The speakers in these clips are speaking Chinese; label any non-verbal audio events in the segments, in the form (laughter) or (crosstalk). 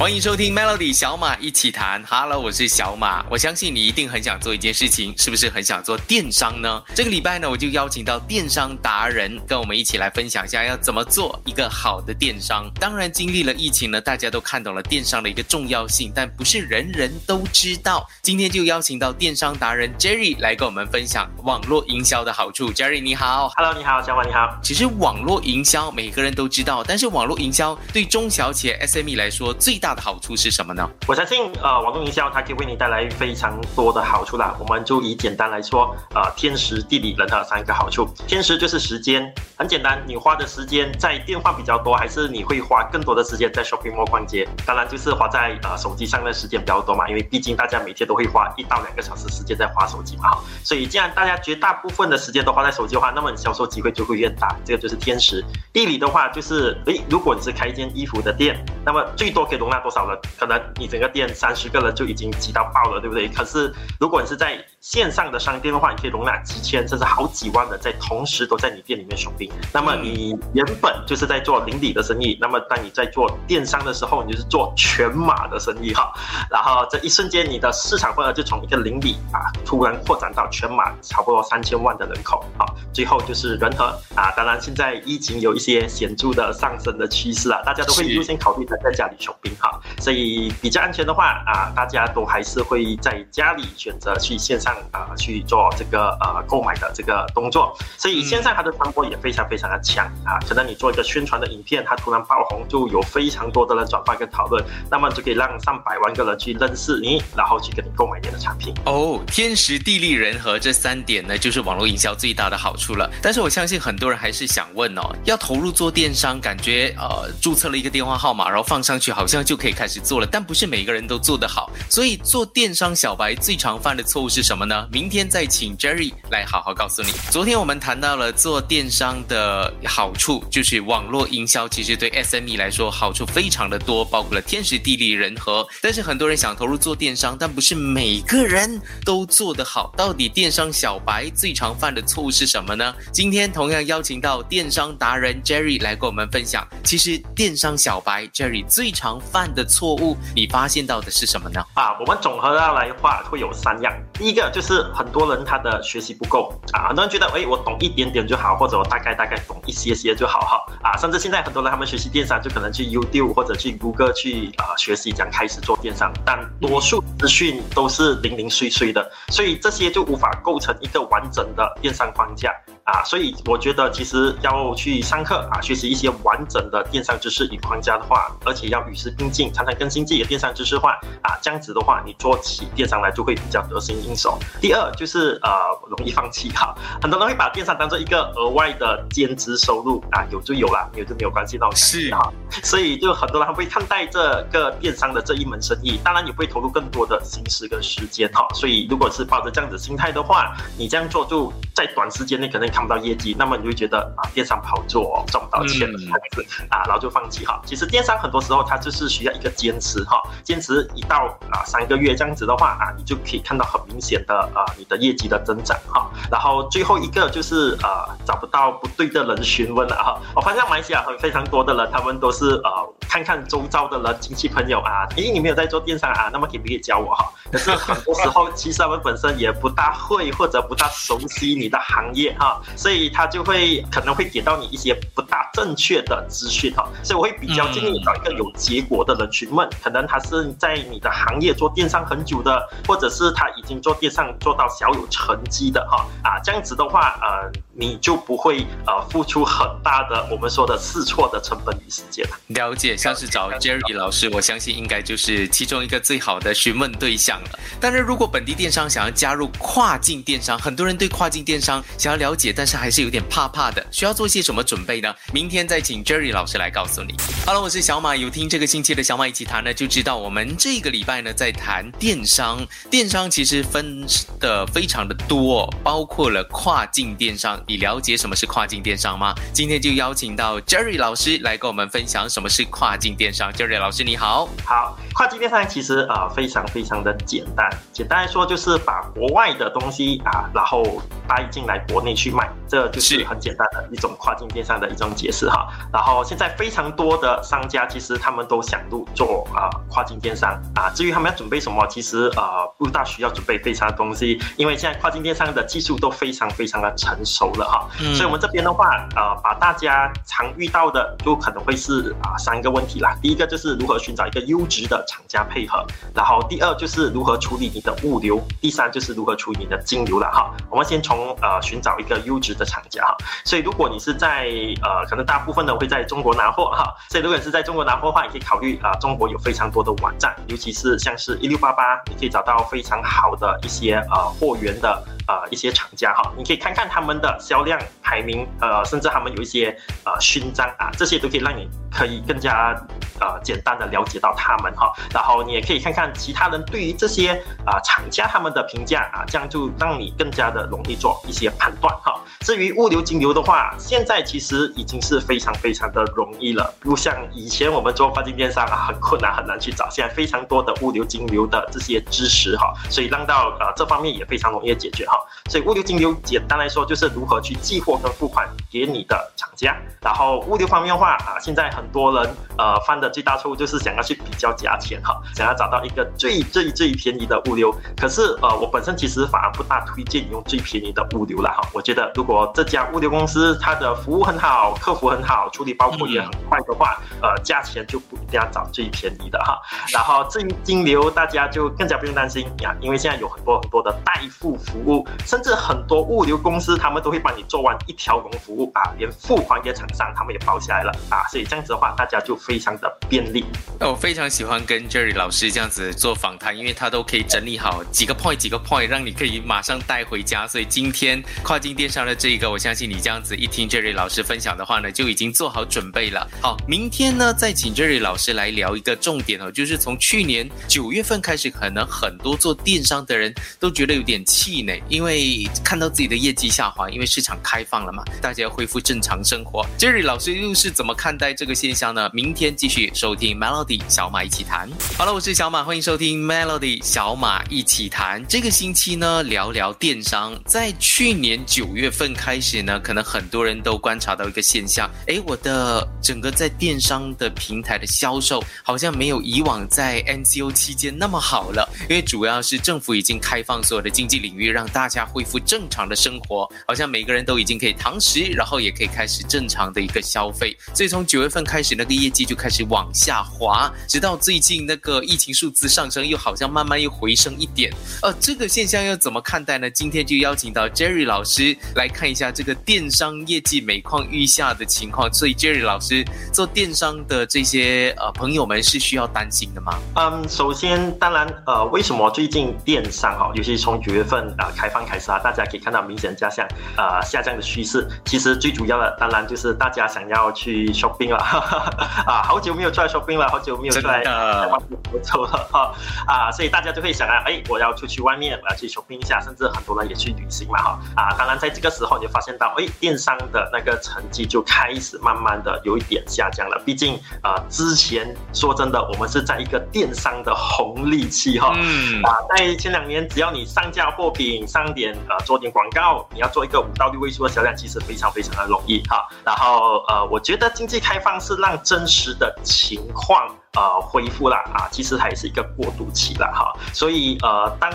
欢迎收听 Melody 小马一起谈。Hello，我是小马。我相信你一定很想做一件事情，是不是很想做电商呢？这个礼拜呢，我就邀请到电商达人跟我们一起来分享一下要怎么做一个好的电商。当然，经历了疫情呢，大家都看懂了电商的一个重要性，但不是人人都知道。今天就邀请到电商达人 Jerry 来跟我们分享网络营销的好处。Jerry 你好，Hello，你好，小马你好。其实网络营销每个人都知道，但是网络营销对中小企业 SME 来说最大。的好处是什么呢？我相信，呃，网络营销它可以为你带来非常多的好处啦。我们就以简单来说，呃，天时地利人和三个好处。天时就是时间，很简单，你花的时间在电话比较多，还是你会花更多的时间在 shopping mall 逛街？当然就是花在呃手机上的时间比较多嘛，因为毕竟大家每天都会花一到两个小时时间在花手机嘛，哈。所以既然大家绝大部分的时间都花在手机的话，那么你销售机会就会越大。这个就是天时。地理的话就是，诶，如果你是开一间衣服的店，那么最多可以容纳多少人？可能你整个店三十个人就已经挤到爆了，对不对？可是如果你是在线上的商店的话，你可以容纳几千甚至好几万人在同时都在你店里面选兵。那么你原本就是在做邻里的生意，那么当你在做电商的时候，你就是做全马的生意哈。然后这一瞬间，你的市场份额就从一个邻里啊，突然扩展到全马，差不多三千万的人口啊。最后就是人和啊，当然现在疫情有一些显著的上升的趋势啊，大家都会优先考虑在在家里选兵所以比较安全的话啊，大家都还是会在家里选择去线上。啊，去做这个呃购买的这个动作，所以线上它的传播也非常非常的强啊。可能你做一个宣传的影片，它突然爆红，就有非常多的人转发跟讨论，那么就可以让上百万个人去认识你，然后去跟你购买你的产品。哦，天时地利人和这三点呢，就是网络营销最大的好处了。但是我相信很多人还是想问哦，要投入做电商，感觉呃注册了一个电话号码，然后放上去，好像就可以开始做了，但不是每个人都做得好。所以做电商小白最常犯的错误是什么？呢，明天再请 Jerry 来好好告诉你。昨天我们谈到了做电商的好处，就是网络营销，其实对 SME 来说好处非常的多，包括了天时地利人和。但是很多人想投入做电商，但不是每个人都做得好。到底电商小白最常犯的错误是什么呢？今天同样邀请到电商达人 Jerry 来跟我们分享。其实电商小白 Jerry 最常犯犯的错误，你发现到的是什么呢？啊，我们总合下来的话会有三样。第一个就。是很多人他的学习不够啊，很多人觉得哎，我懂一点点就好，或者我大概大概懂一些些就好哈啊，甚至现在很多人他们学习电商就可能去 YouTube 或者去谷歌去啊学习讲开始做电商，但多数资讯都是零零碎碎的，所以这些就无法构成一个完整的电商框架。啊，所以我觉得其实要去上课啊，学习一些完整的电商知识与框架的话，而且要与时并进，常常更新自己的电商知识化啊，这样子的话，你做起电商来就会比较得心应手。第二就是呃，容易放弃哈，很多人会把电商当做一个额外的兼职收入啊，有就有啦，没有就没有关系那种感觉哈。所以就很多人会看待这个电商的这一门生意，当然你会投入更多的心思跟时间哈。所以如果是抱着这样子心态的话，你这样做就在短时间内可能看。不到业绩，那么你就觉得啊，电商不好做赚不到钱了，啊，然后就放弃哈。其实电商很多时候它就是需要一个坚持哈，坚持一到啊三个月这样子的话啊，你就可以看到很明显的啊你的业绩的增长哈。然后最后一个就是呃找不到不对的人询问了哈。我发现马来西亚很非常多的人，他们都是呃看看周遭的人亲戚朋友啊，诶你没有在做电商啊，那么可不可以教我哈？可是很多时候其实他们本身也不大会或者不大熟悉你的行业哈。所以他就会可能会给到你一些不大正确的资讯哈，所以我会比较建议你找一个有结果的的人询问，可能他是在你的行业做电商很久的，或者是他已经做电商做到小有成绩的哈啊，这样子的话呃，你就不会呃付出很大的我们说的试错的成本与时间了。了解，像是找 Jerry 老师，我相信应该就是其中一个最好的询问对象了。但是如果本地电商想要加入跨境电商，很多人对跨境电商想要了解。但是还是有点怕怕的，需要做些什么准备呢？明天再请 Jerry 老师来告诉你。Hello，，我是小马，有听这个星期的。的小马一起谈呢，就知道我们这个礼拜呢在谈电商。电商其实分的非常的多，包括了跨境电商。你了解什么是跨境电商吗？今天就邀请到 Jerry 老师来跟我们分享什么是跨境电商。Jerry 老师你好，好，跨境电商其实啊非常非常的简单，简单来说就是把国外的东西啊，然后带进来国内去卖，这就是很简单的一种跨境电商的一种解释哈。然后现在非常多的商家其实他们都想入做啊跨境电商啊，至于他们要准备什么，其实啊不大需要准备非常的东西，因为现在跨境电商的技术都非常非常的成熟了哈。所以我们这边的话，呃，把大家常遇到的就可能会是啊三个问题啦。第一个就是如何寻找一个优质的厂家配合，然后第二就是如何处理你的物流，第三就是如何处理你的金流了哈。我们先从呃寻找一个优质的厂家哈。所以如果你是在呃可能大部分的会在中国拿货哈，所以如果你是在中国拿货的话，你可以考虑啊中国有非常多的网站，尤其是像是一六八八，你可以找到非常好的一些呃货源的。呃，一些厂家哈，你可以看看他们的销量排名，呃，甚至他们有一些呃勋章啊，这些都可以让你可以更加呃简单的了解到他们哈。然后你也可以看看其他人对于这些啊厂家他们的评价啊，这样就让你更加的容易做一些判断哈。至于物流金流的话，现在其实已经是非常非常的容易了，不像以前我们做跨境电商啊很困难很难去找，现在非常多的物流金流的这些知识哈，所以让到呃这方面也非常容易解决哈。所以物流金流简单来说就是如何去寄货跟付款给你的厂家。然后物流方面的话啊，现在很多人呃犯的最大错误就是想要去比较价钱哈，想要找到一个最最最便宜的物流。可是呃我本身其实反而不大推荐用最便宜的物流了哈。我觉得如果这家物流公司它的服务很好，客服很好，处理包裹也很快的话，呃价钱就不一定要找最便宜的哈。然后至于金流，大家就更加不用担心呀，因为现在有很多很多的代付服务。甚至很多物流公司，他们都会帮你做完一条龙服务啊，连付款给厂商，他们也包起来了啊，所以这样子的话，大家就非常的便利。那我非常喜欢跟 Jerry 老师这样子做访谈，因为他都可以整理好几个 point 几个 point，让你可以马上带回家。所以今天跨境电商的这一个，我相信你这样子一听 Jerry 老师分享的话呢，就已经做好准备了。好，明天呢再请 Jerry 老师来聊一个重点哦，就是从去年九月份开始，可能很多做电商的人都觉得有点气馁，因为。看到自己的业绩下滑，因为市场开放了嘛，大家要恢复正常生活。Jerry 老师又是怎么看待这个现象呢？明天继续收听 Melody 小马一起谈。好了，我是小马，欢迎收听 Melody 小马一起谈。这个星期呢，聊聊电商。在去年九月份开始呢，可能很多人都观察到一个现象，诶，我的整个在电商的平台的销售好像没有以往在 NCO 期间那么好了，因为主要是政府已经开放所有的经济领域，让大家。恢复正常的生活，好像每个人都已经可以堂食，然后也可以开始正常的一个消费。所以从九月份开始，那个业绩就开始往下滑，直到最近那个疫情数字上升，又好像慢慢又回升一点。呃，这个现象要怎么看待呢？今天就邀请到 Jerry 老师来看一下这个电商业绩每况愈下的情况。所以 Jerry 老师做电商的这些呃朋友们是需要担心的吗？嗯，首先当然呃，为什么最近电商哈，尤其是从九月份啊开放开。始啊，大家可以看到明显下降，呃，下降的趋势。其实最主要的，当然就是大家想要去 shopping 了，(laughs) 啊，好久没有出来 shopping 了，好久没有出来外面走了哈，(laughs) 啊，所以大家就会想啊，哎，我要出去外面，我要去 shopping 一下，甚至很多人也去旅行嘛，哈，啊，当然在这个时候你就发现到，哎，电商的那个成绩就开始慢慢的有一点下降了。毕竟啊，之前说真的，我们是在一个电商的红利期哈，嗯，啊，在前两年，只要你上架货品上点。呃，做点广告，你要做一个五到六位数的销量，其实非常非常的容易哈。然后呃，我觉得经济开放是让真实的情况。呃，恢复了啊，其实还是一个过渡期了哈，所以呃，当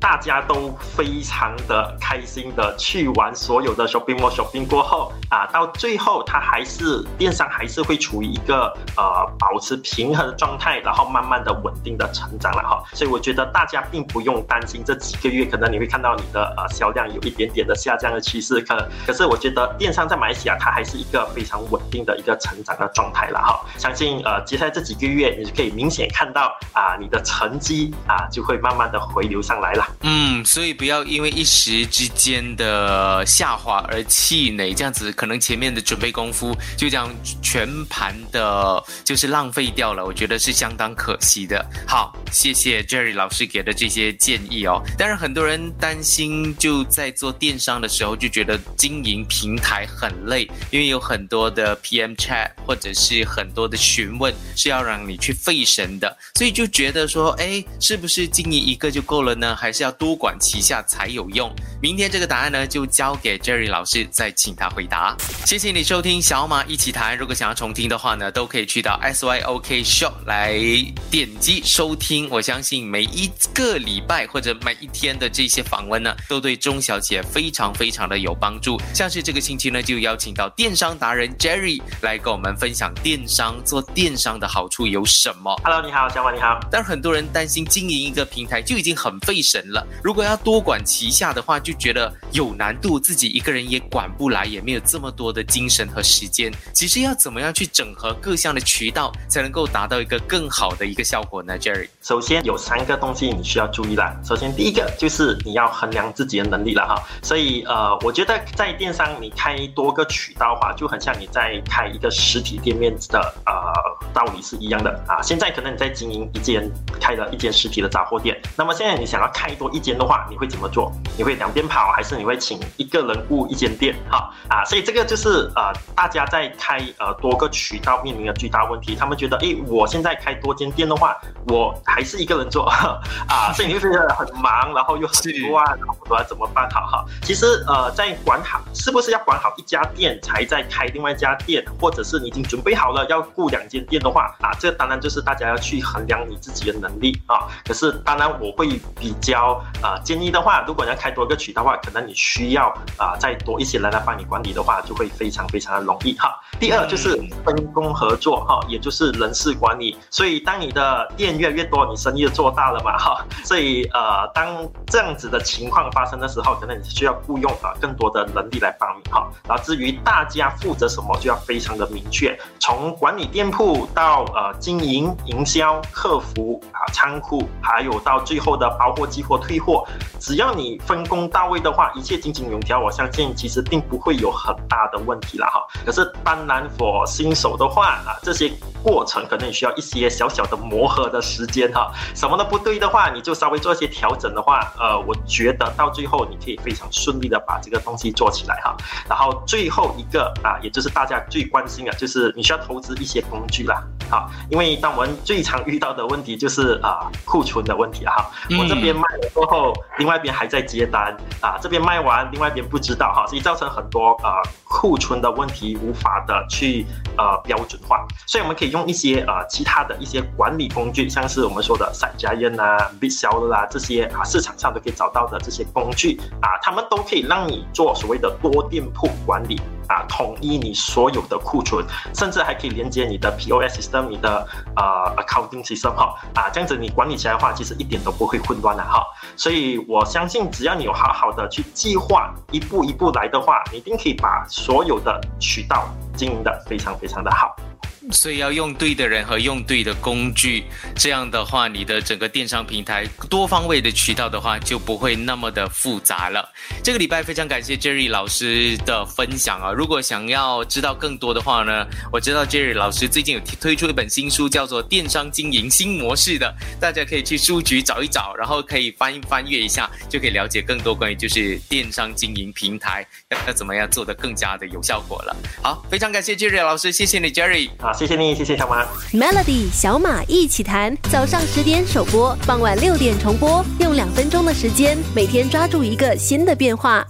大家都非常的开心的去玩所有的 shopping mall shopping 过后啊，到最后它还是电商还是会处于一个呃保持平衡的状态，然后慢慢的稳定的成长了哈，所以我觉得大家并不用担心这几个月可能你会看到你的呃销量有一点点的下降的趋势，可可是我觉得电商在马来西亚它还是一个非常稳定的一个成长的状态了哈，相信呃接下来这几个月。月，你就可以明显看到啊，你的成绩啊就会慢慢的回流上来了。嗯，所以不要因为一时之间的下滑而气馁，这样子可能前面的准备功夫就这样全盘的，就是浪费掉了。我觉得是相当可惜的。好，谢谢 Jerry 老师给的这些建议哦。当然，很多人担心就在做电商的时候就觉得经营平台很累，因为有很多的 PM chat 或者是很多的询问是要让你去费神的，所以就觉得说，哎，是不是经营一个就够了呢？还是要多管齐下才有用？明天这个答案呢，就交给 Jerry 老师，再请他回答。谢谢你收听小马一起谈。如果想要重听的话呢，都可以去到 SYOK Show 来点击收听。我相信每一个礼拜或者每一天的这些访问呢，都对中小企业非常非常的有帮助。像是这个星期呢，就邀请到电商达人 Jerry 来跟我们分享电商做电商的好处有什么。Hello，你好，小马你好。但是很多人担心经营一个平台就已经很费神了，如果要多管齐下的话，就觉得有难度，自己一个人也管不来，也没有这么多的精神和时间。其实要怎么样去整合各项的渠道，才能够达到一个更好的一个效果呢？Jerry，首先有三个东西你需要注意啦。首先第一个就是你要衡量自己的能力了哈。所以呃，我觉得在电商你开多个渠道的话，就很像你在开一个实体店面的呃道理是一样的啊。现在可能你在经营一间开了一间实体的杂货店，那么现在你想要开多一间的话，你会怎么做？你会两边跑，还是你会请一个人雇一间店？哈啊，所以这个就是呃，大家在开呃多个渠道面临的巨大问题。他们觉得，诶，我现在开多间店的话，我还是一个人做 (laughs) 啊，所以你会觉得很忙，然后又很乱，然后不知道怎么办好哈。其实呃，在管好是不是要管好一家店才在开另外一家店，或者是你已经准备好了要雇两间店的话啊，这当然就是大家要去衡量你自己的能力啊。可是当然我会比较啊建议的话，如果你要开多个渠道的话，可能你需要啊再多一些人来帮你管理的话，就会非常非常的容易哈。第二就是分工合作哈，也就是人事管理。所以当你的店越来越多，你生意就做大了嘛哈。所以呃，当这样子的情况发生的时候，可能你需要雇佣啊更多的能力来帮你哈。然后至于大家负责什么，就要非常的明确，从管理店铺到呃经营、营销、客服啊、仓库，还有到最后的包货、寄货、退货，只要你分工到位的话，一切井井有条，我相信其实并不会有很大的问题了。哈。可是当然，for 新手的话啊，这些过程可能也需要一些小小的磨合的时间哈。什么都不对的话，你就稍微做一些调整的话，呃，我觉得到最后你可以非常顺利的把这个东西做起来哈。然后最后一个啊，也就是大家最关心的，就是你需要投资一些工具啦，好，因为当我们最常遇到的问题就是啊库存的问题哈。我这边卖了过后，另外一边还在接单啊，这边卖完，另外一边不知道哈，所以造成很多啊库存的问题无法的去呃标准化。所以我们可以用一些呃其他的一些管理工具，像是我们说的散家宴啊、必销的啦这些啊市场上都可以找到的这些工具啊，他们都可以让你做所谓的多店铺管理啊，统一你所有的库存，甚至还可以连接你的 POS system、你的呃 accounting system 哈啊，这样子你管理起来的话，其实一点都不会混乱的哈。所以我相信，只要你有好好的去计划，一步一步来的话，你一定可以把所有的渠道经营的非常非常的好。所以要用对的人和用对的工具，这样的话，你的整个电商平台多方位的渠道的话，就不会那么的复杂了。这个礼拜非常感谢 Jerry 老师的分享啊！如果想要知道更多的话呢，我知道 Jerry 老师最近有推出一本新书，叫做《电商经营新模式》的，大家可以去书局找一找，然后可以翻一翻阅一下，就可以了解更多关于就是电商经营平台要怎么样做的更加的有效果了。好，非常感谢 Jerry 老师，谢谢你 Jerry 啊！谢谢你，谢谢小马。Melody 小马一起弹，早上十点首播，傍晚六点重播，用两分钟的时间，每天抓住一个新的变化。